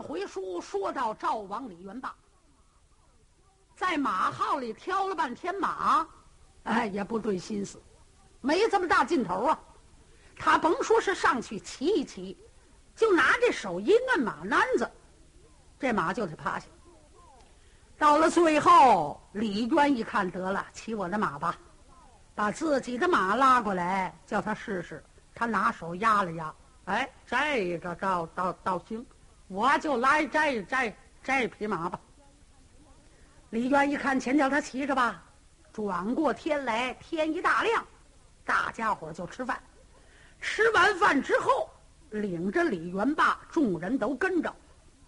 回书说到赵王李元霸，在马号里挑了半天马，哎，也不对心思，没这么大劲头啊。他甭说是上去骑一骑，就拿这手一摁马鞍子，这马就得趴下。到了最后，李渊一看，得了，骑我的马吧，把自己的马拉过来，叫他试试。他拿手压了压，哎，这个倒倒倒行。我就来这这这匹马吧。李渊一看，前叫他骑着吧。转过天来，天一大亮，大家伙就吃饭。吃完饭之后，领着李元霸，众人都跟着，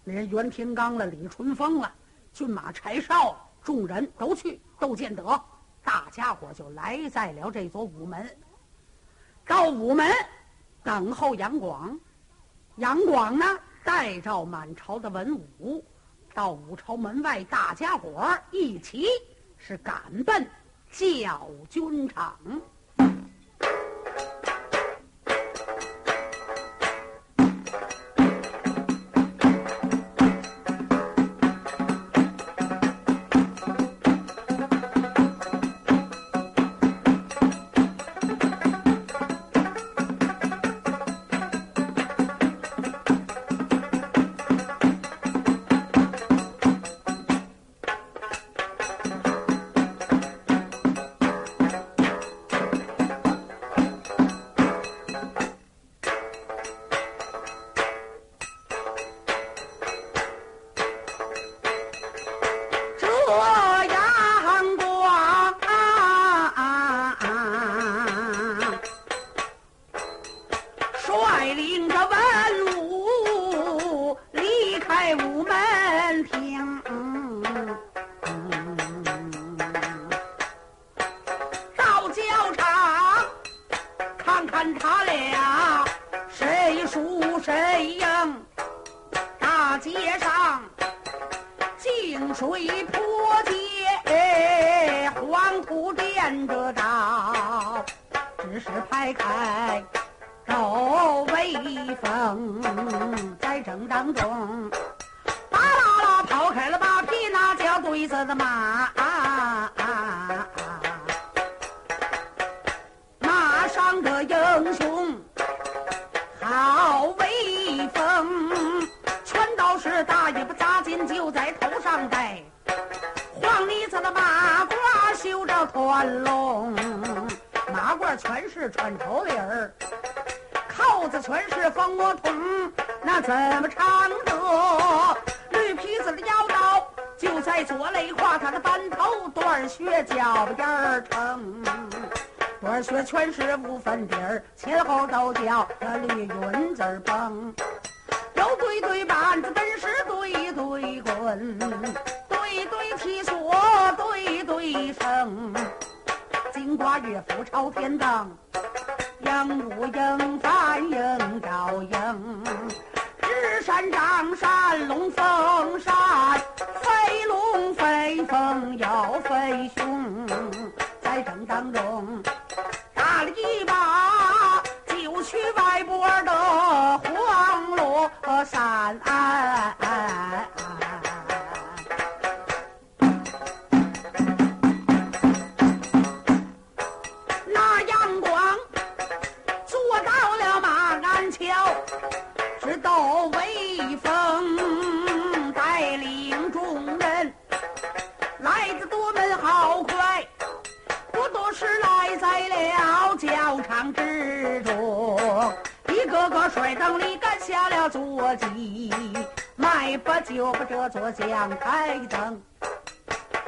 连袁天罡了、李淳风了、骏马柴少，众人都去窦建德。大家伙就来在了这座午门。到午门等候杨广，杨广呢？带着满朝的文武，到武朝门外，大家伙儿一起是赶奔教军场。威风在正当中把啦啦跑开了马匹那叫对子的马。啊啊啊马上的英雄好威风全都是大尾不扎紧就在头上戴。黄泥子的马褂绣着团龙马褂全是穿绸里儿。肚子全是蜂窝筒那怎么唱得绿皮子的腰刀就在左肋胯他的班头断血脚边撑。断血全是五分底儿前后都叫那绿云子崩。有对对板子真是对对滚对对起锁对对绳金瓜月斧朝天荡杨五英、范英、赵英，日山掌山龙凤山，飞龙飞凤要飞熊，在正当中打了一把，就去外边的黄罗山。这个水灯里赶下了坐骑，卖把就把这座讲台登，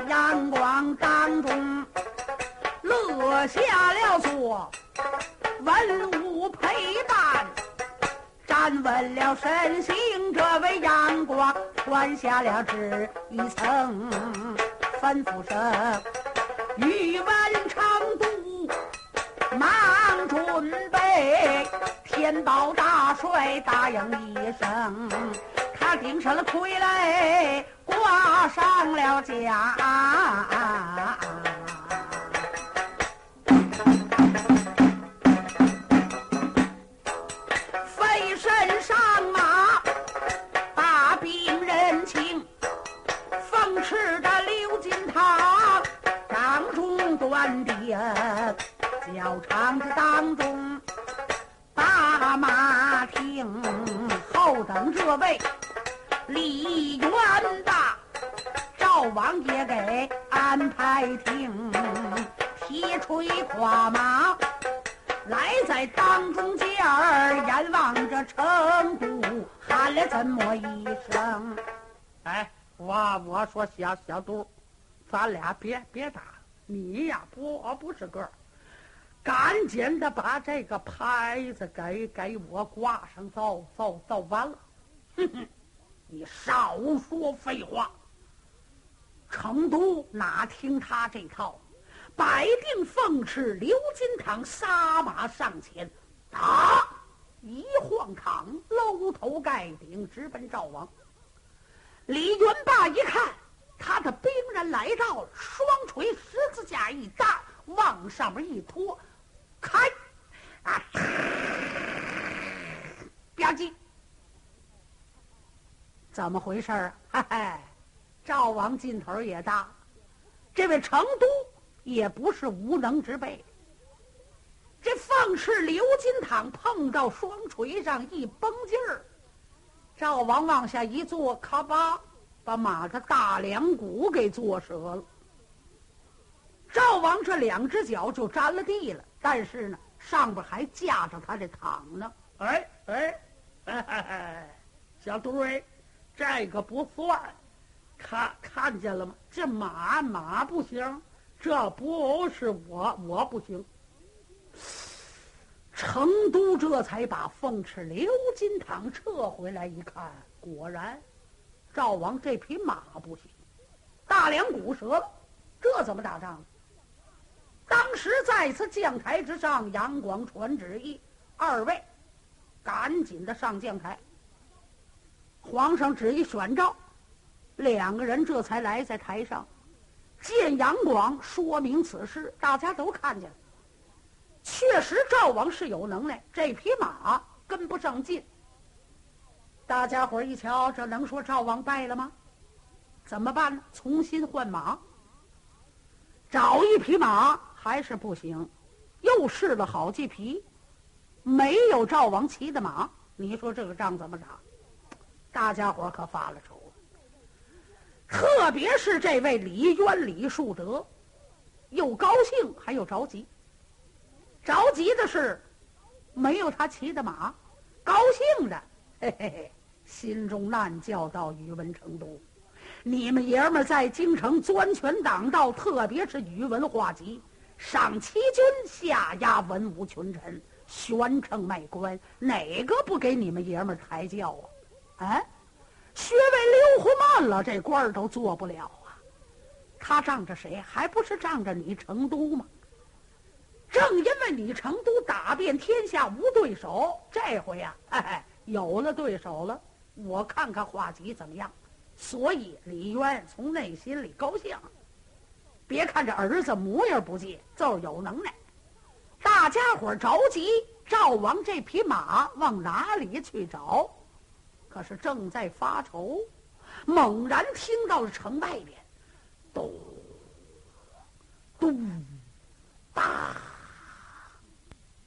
阳光当中落下了座，文武陪伴，站稳了身形，这位阳光穿下了纸一层，吩咐声语文昌度忙准。天宝大帅答应一声他顶上了盔来挂上了甲。别别打，你呀不不是个儿，赶紧的把这个牌子给给我挂上，走走走完了。哼哼，你少说废话。成都哪听他这套？”百定凤翅，刘金堂撒马上前，打一晃堂，搂头盖顶，直奔赵王。李元霸一看，他的兵人来到，双锤十字架一搭，往上面一拖，开啊！吧唧，怎么回事啊？嘿嘿，赵王劲头也大，这位成都。也不是无能之辈。这凤翅刘金堂碰到双锤上一绷劲儿，赵王往下一坐，咔吧，把马的大梁骨给坐折了。赵王这两只脚就沾了地了，但是呢，上边还架着他的躺呢。哎哎，小杜儿，这个不算，看看见了吗？这马马不行。这不是我，我不行。成都这才把凤翅鎏金堂撤回来一看，果然，赵王这匹马不行，大梁骨折了，这怎么打仗？当时在此将台之上，杨广传旨意，二位赶紧的上将台。皇上旨意选召，两个人这才来在台上。见杨广说明此事，大家都看见了。确实，赵王是有能耐，这匹马跟不上劲。大家伙一瞧，这能说赵王败了吗？怎么办呢？重新换马，找一匹马还是不行。又试了好几匹，没有赵王骑的马。你说这个仗怎么打？大家伙可发了愁。特别是这位李渊、李树德，又高兴还又着急。着急的是没有他骑的马，高兴的嘿嘿嘿，心中暗叫道：“宇文成都，你们爷们在京城钻权挡道，特别是宇文化及，上欺君，下压文武群臣，悬称卖官，哪个不给你们爷们抬轿啊？啊？”薛为溜胡慢了，这官儿都做不了啊！他仗着谁？还不是仗着你成都吗？正因为你成都打遍天下无对手，这回呀，嘿嘿有了对手了，我看看画戟怎么样。所以李渊从内心里高兴。别看这儿子模样不济，就是有能耐。大家伙着急，赵王这匹马往哪里去找？可是正在发愁，猛然听到了城外边，咚咚哒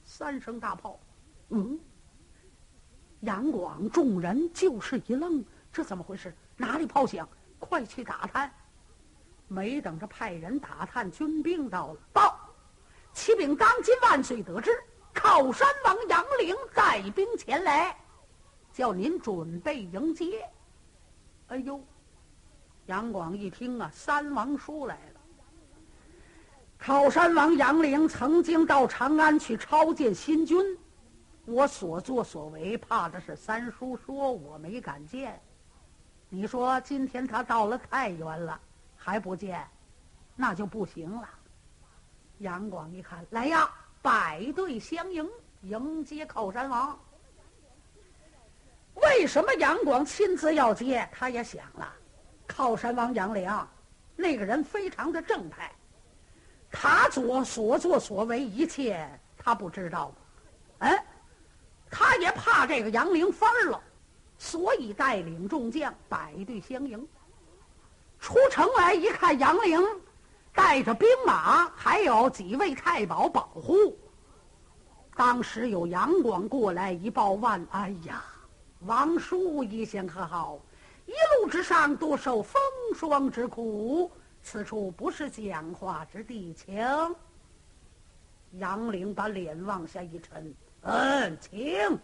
三声大炮。嗯，杨广众人就是一愣，这怎么回事？哪里炮响？快去打探！没等着派人打探，军兵到了，报：启禀当今万岁，得知靠山王杨凌带兵前来。叫您准备迎接。哎呦，杨广一听啊，三王叔来了。靠山王杨凌曾经到长安去抄见新君，我所作所为，怕的是三叔说我没敢见。你说今天他到了太原了，还不见，那就不行了。杨广一看，来呀，摆队相迎，迎接靠山王。为什么杨广亲自要接？他也想了，靠山王杨良，那个人非常的正派，他做所作所为一切，他不知道吗？嗯，也怕这个杨凌翻了，所以带领众将摆队相迎。出城来一看，杨凌带着兵马，还有几位太保保护，当时有杨广过来一报万，哎呀，王叔一向可好？一路之上多受风霜之苦，此处不是讲话之地，请。杨凌把脸往下一沉，嗯，请。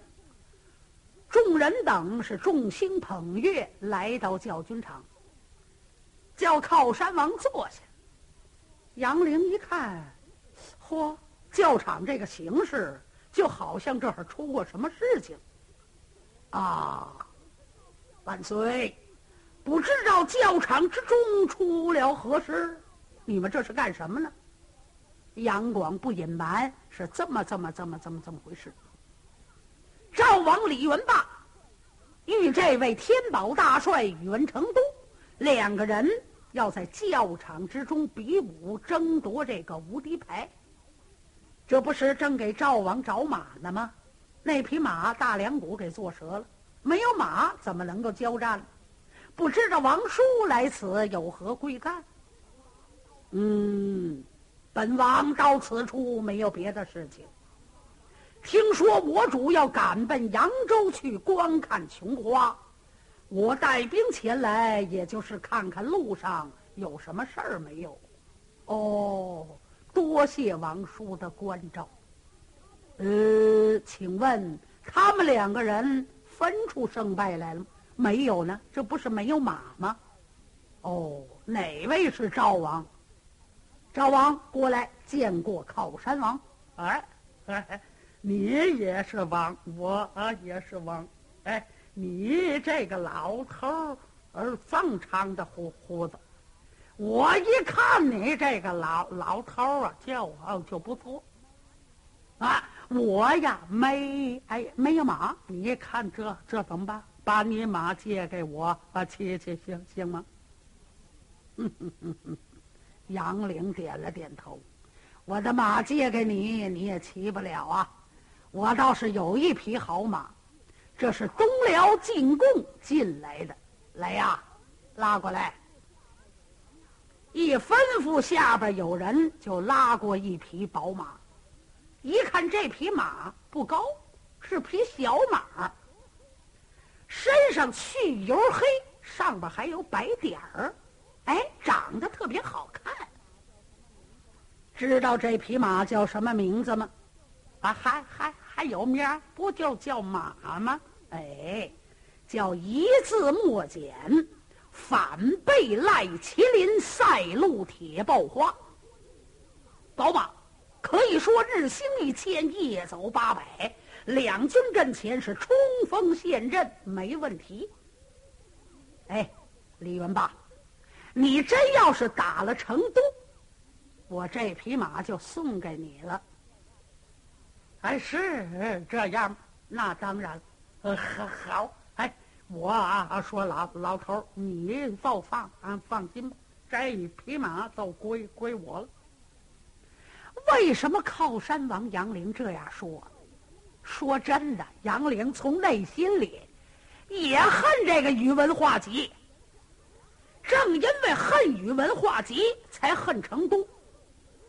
众人等是众星捧月来到教军场，叫靠山王坐下。杨凌一看，嚯！教场这个形势，就好像这儿出过什么事情。啊，万岁！不知道教场之中出了何事？你们这是干什么呢？杨广不隐瞒，是这么、这么、这么、这么、这么回事。赵王李元霸与这位天宝大帅宇文成都两个人要在教场之中比武，争夺这个无敌牌。这不是正给赵王找马呢吗？那匹马大梁骨给坐折了，没有马怎么能够交战？不知道王叔来此有何贵干？嗯，本王到此处没有别的事情。听说我主要赶奔扬州去观看琼花，我带兵前来，也就是看看路上有什么事儿没有。哦。多谢王叔的关照。呃，请问他们两个人分出胜败来了没有呢？这不是没有马吗？哦，哪位是赵王？赵王过来见过靠山王。哎，哎，你也是王，我也是王。哎，你这个老头儿，正长的胡胡子。我一看你这个老老头儿啊，叫好就不错。啊，我呀没哎没有马，你看这这怎么办？把你马借给我啊，骑骑行行吗？杨凌点了点头，我的马借给你，你也骑不了啊。我倒是有一匹好马，这是东辽进贡进来的，来呀，拉过来。一吩咐，下边有人就拉过一匹宝马。一看这匹马不高，是匹小马，身上去油黑，上边还有白点儿，哎，长得特别好看。知道这匹马叫什么名字吗？啊，还还还有名儿，不就叫马吗？哎，叫一字莫减。反被赖麒麟赛路铁豹花，宝马可以说日行一千，夜走八百，两军阵前是冲锋陷阵，没问题。哎，李元霸，你真要是打了成都，我这匹马就送给你了。哎，是这样，那当然，呃，好。哎我啊，说老老头，你就放啊，放心吧，这匹马都归归我了。为什么靠山王杨凌这样说？说真的，杨凌从内心里也恨这个宇文化及。正因为恨宇文化及，才恨成都。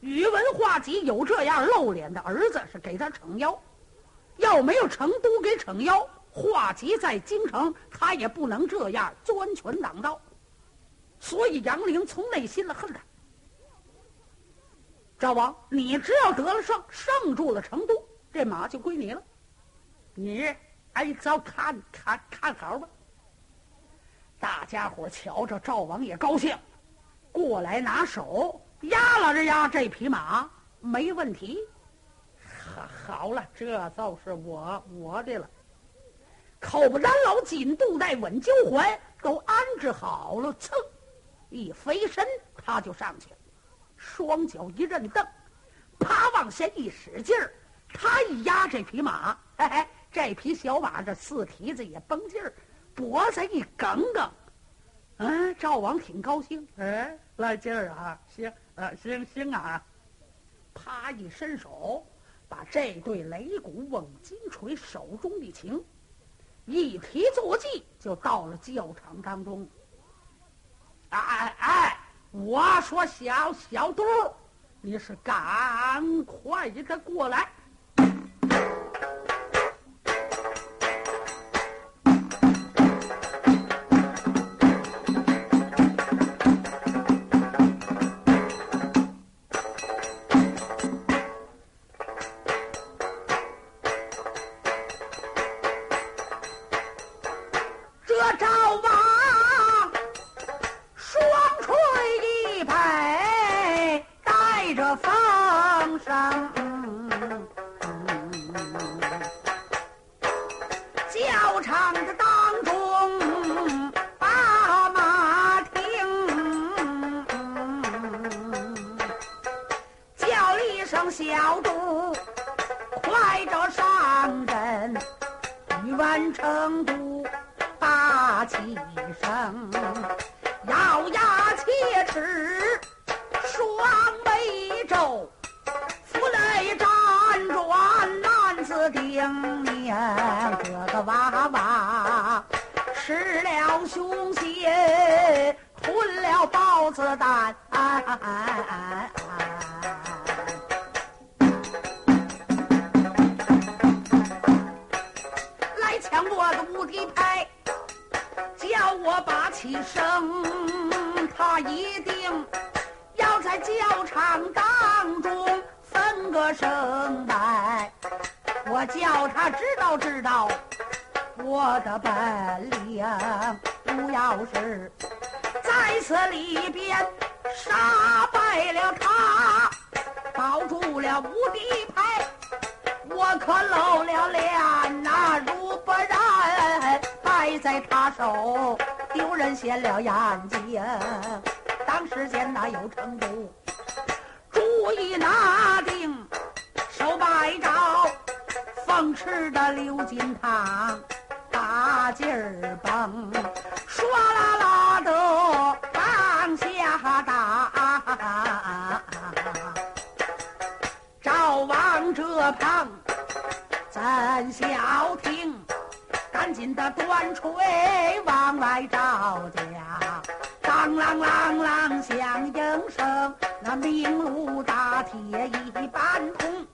宇文化及有这样露脸的儿子，是给他撑腰；要没有成都给撑腰。华吉在京城，他也不能这样钻权挡道，所以杨凌从内心的恨他。赵王，你只要得了胜，胜住了成都，这马就归你了。你哎，早看看看好吧。大家伙瞧着，赵王也高兴，过来拿手压了着压这匹马，没问题。好，好了，这就是我我的了。口不单劳，紧肚带，稳交环，都安置好了。噌，一飞身，他就上去了，双脚一蹬蹬，啪往下一使劲儿，他一压这匹马，嘿嘿，这匹小马这四蹄子也绷劲儿，脖子一梗梗，嗯，赵王挺高兴，哎，来劲儿啊，行，啊，行行啊，啪一伸手，把这对擂鼓瓮金锤手中一擎。一提坐骑，就到了教场当中。哎哎哎！我说小小杜，你是赶快的过来。来抢我的无敌牌，叫我把起声，他一定要在教场当中分个胜败。我叫他知道知道我的本领，不要是。在此里边杀败了他，保住了无敌牌，我可露了脸呐！如不然败在他手，丢人现了眼睛。当时间哪有成都，主意拿定，手摆着凤翅的刘金堂，大劲儿蹦，唰啦啦怎消停？赶紧的端锤往外招架，当啷啷啷响应声，那明如大铁一般通。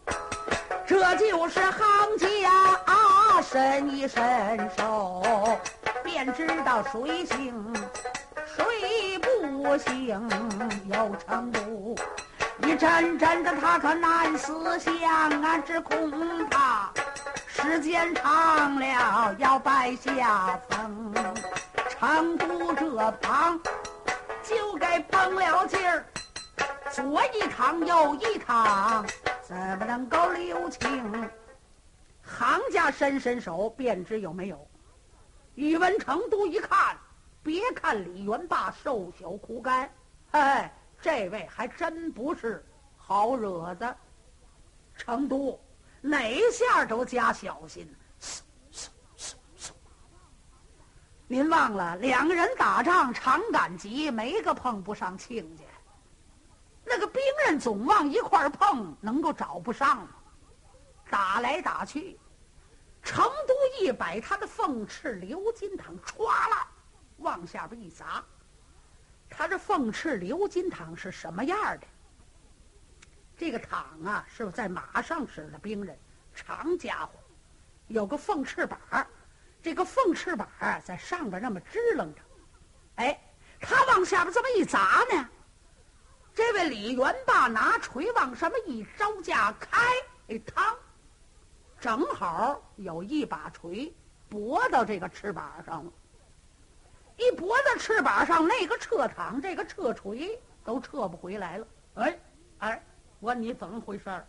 这就是行家伸一伸手，便知道谁行。谁不行有成都？你真真的他可难思想啊！只恐怕时间长了要败下风。成都这旁就该绷了劲儿，左一趟右一趟，怎么能够留情？行家伸伸手便知有没有。宇文成都一看。别看李元霸瘦小枯干，哎，这位还真不是好惹的。成都哪一下都加小心。您忘了，两个人打仗常赶集，没个碰不上亲家。那个兵刃总往一块碰，能够找不上吗？打来打去，成都一摆他的凤翅鎏金堂，歘啦。往下边一砸，他这凤翅鎏金堂是什么样的？这个躺啊，是在马上使的兵刃，长家伙，有个凤翅膀这个凤翅膀在上边那么支棱着。哎，他往下边这么一砸呢，这位李元霸拿锤往上面一招架，开，哎，嘡，正好有一把锤拨到这个翅膀上了。一拨到翅膀上，那个撤躺，这个撤锤都撤不回来了。哎，哎，我你怎么回事儿？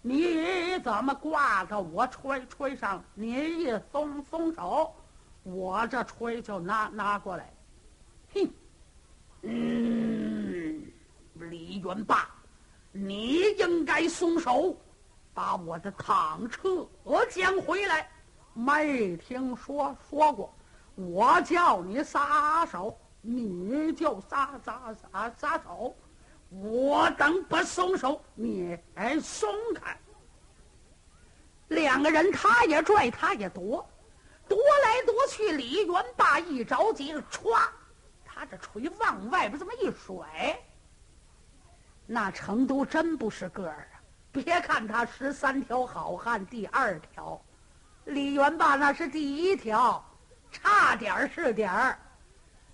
你怎么挂到我锤锤上？你一松松手，我这锤就拿拿过来。哼，嗯，李元霸，你应该松手，把我的躺车将回来。没听说说过。我叫你撒手，你就撒撒撒撒手。我等不松手，你哎松开。两个人，他也拽，他也夺，夺来夺去。李元霸一着急，歘，他这锤往外边这么一甩，那成都真不是个儿啊！别看他十三条好汉，第二条，李元霸那是第一条。差点是点儿，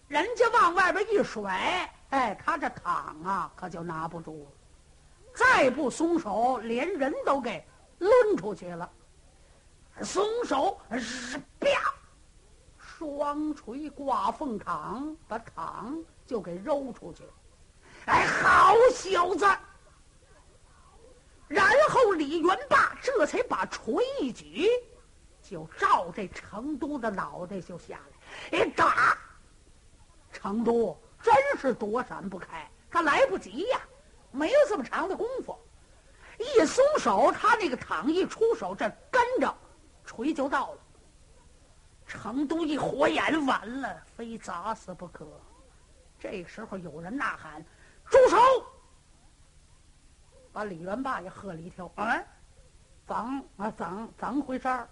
人家往外边一甩，哎，他这躺啊，可就拿不住了。再不松手，连人都给抡出去了。松手，啪，双锤挂凤躺，把躺就给揉出去了。哎，好小子！然后李元霸这才把锤一举。就照这成都的脑袋就下来，哎，打！成都真是躲闪不开，他来不及呀，没有这么长的功夫。一松手，他那个躺一出手，这跟着锤就到了。成都一火眼，完了，非砸死不可。这时候有人呐喊：“住手！”把李元霸也喝了一跳。啊，怎啊怎怎么回事儿？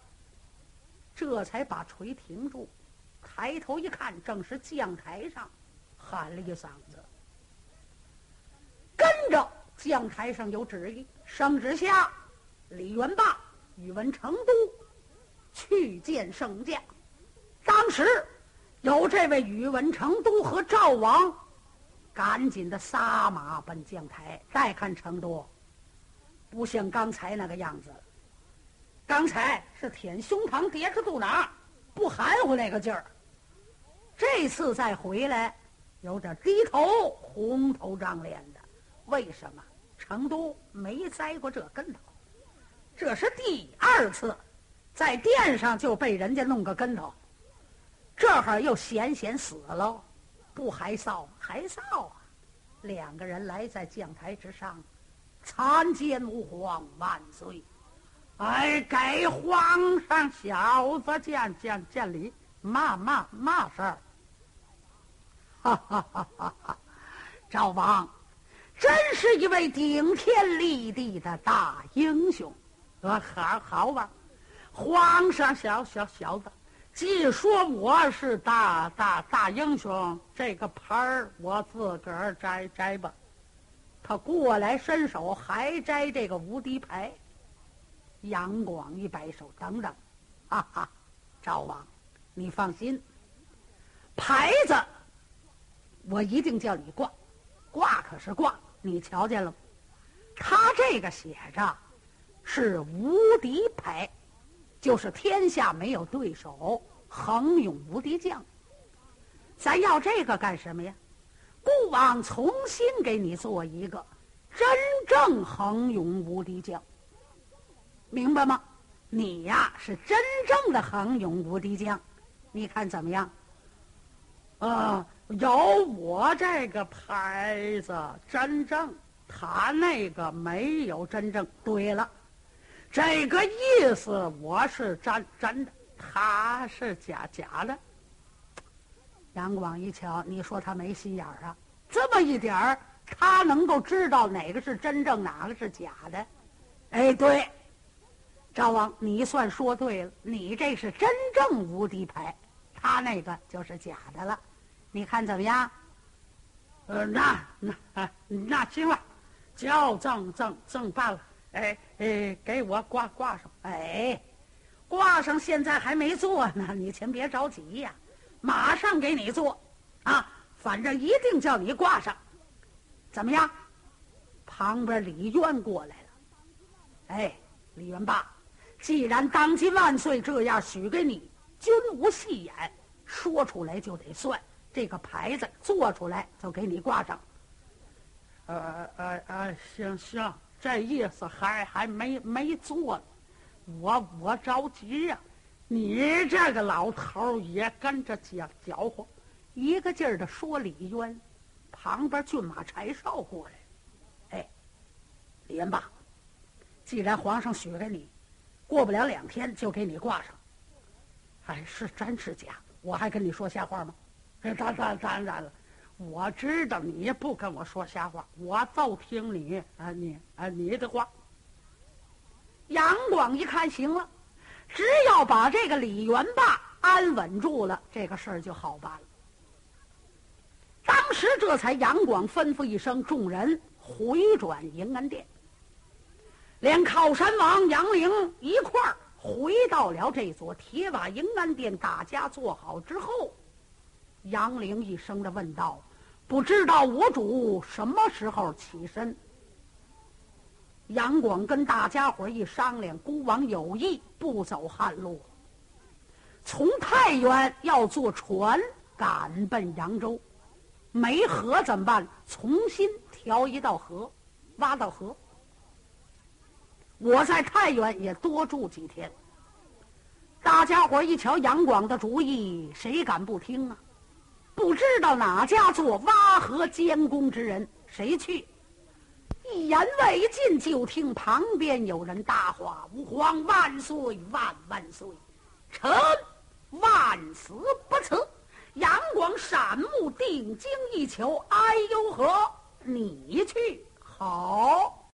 这才把锤停住，抬头一看，正是将台上喊了一嗓子。跟着将台上有旨意，圣旨下，李元霸宇文成都去见圣驾。当时有这位宇文成都和赵王，赶紧的撒马奔将台。再看成都，不像刚才那个样子。刚才是舔胸膛、叠着肚腩，不含糊那个劲儿。这次再回来，有点低头、红头胀脸的。为什么？成都没栽过这跟头，这是第二次，在殿上就被人家弄个跟头。这会儿又险险死了，不还臊？还臊啊！两个人来在将台之上，参见吾皇万岁！哎，给皇上小子见见见礼，嘛嘛嘛事儿？哈哈哈哈！赵王真是一位顶天立地的大英雄，呃，好好吧，皇上小小小子。既说我是大大大英雄，这个牌儿我自个儿摘摘吧。他过来伸手，还摘这个无敌牌。杨广一摆手，等等，哈哈，赵王，你放心，牌子我一定叫你挂，挂可是挂，你瞧见了？他这个写着是无敌牌。就是天下没有对手，横勇无敌将。咱要这个干什么呀？孤王重新给你做一个真正横勇无敌将，明白吗？你呀是真正的横勇无敌将，你看怎么样？啊，有我这个牌子真正，他那个没有真正。对了。这个意思我是真真的，他是假假的。杨广一瞧，你说他没心眼儿啊？这么一点儿，他能够知道哪个是真正，哪个是假的？哎，对，赵王，你算说对了，你这是真正无敌牌，他那个就是假的了。你看怎么样？呃，那那啊那行了，就赠赠赠办了。哎哎，给我挂挂上！哎，挂上，现在还没做呢，你先别着急呀，马上给你做，啊，反正一定叫你挂上，怎么样？旁边李渊过来了，哎，李元霸，既然当今万岁这样许给你，君无戏言，说出来就得算，这个牌子做出来就给你挂上。呃呃呃，行行。这意思还还没没做呢，我我着急呀！你这个老头也跟着搅搅和，一个劲儿的说李渊，旁边骏马柴少过来，哎，李元霸，既然皇上许给你，过不了两天就给你挂上。哎，是真是假？我还跟你说瞎话吗？当当当然了。我知道你不跟我说瞎话，我就听你啊，你啊，你的话。杨广一看，行了，只要把这个李元霸安稳住了，这个事儿就好办了。当时这才杨广吩咐一声，众人回转迎安殿，连靠山王杨凌一块儿回到了这座铁瓦迎安殿。大家坐好之后，杨凌一声的问道。不知道我主什么时候起身？杨广跟大家伙一商量，孤王有意不走汉路，从太原要坐船赶奔扬州，没河怎么办？重新调一道河，挖道河。我在太原也多住几天。大家伙一瞧杨广的主意，谁敢不听啊？不知道哪家做挖河监工之人，谁去？一言未尽，就听旁边有人大话：“吾皇万岁万万岁！臣万死不辞。阳光闪目，定睛一瞧，哎呦呵，你去好！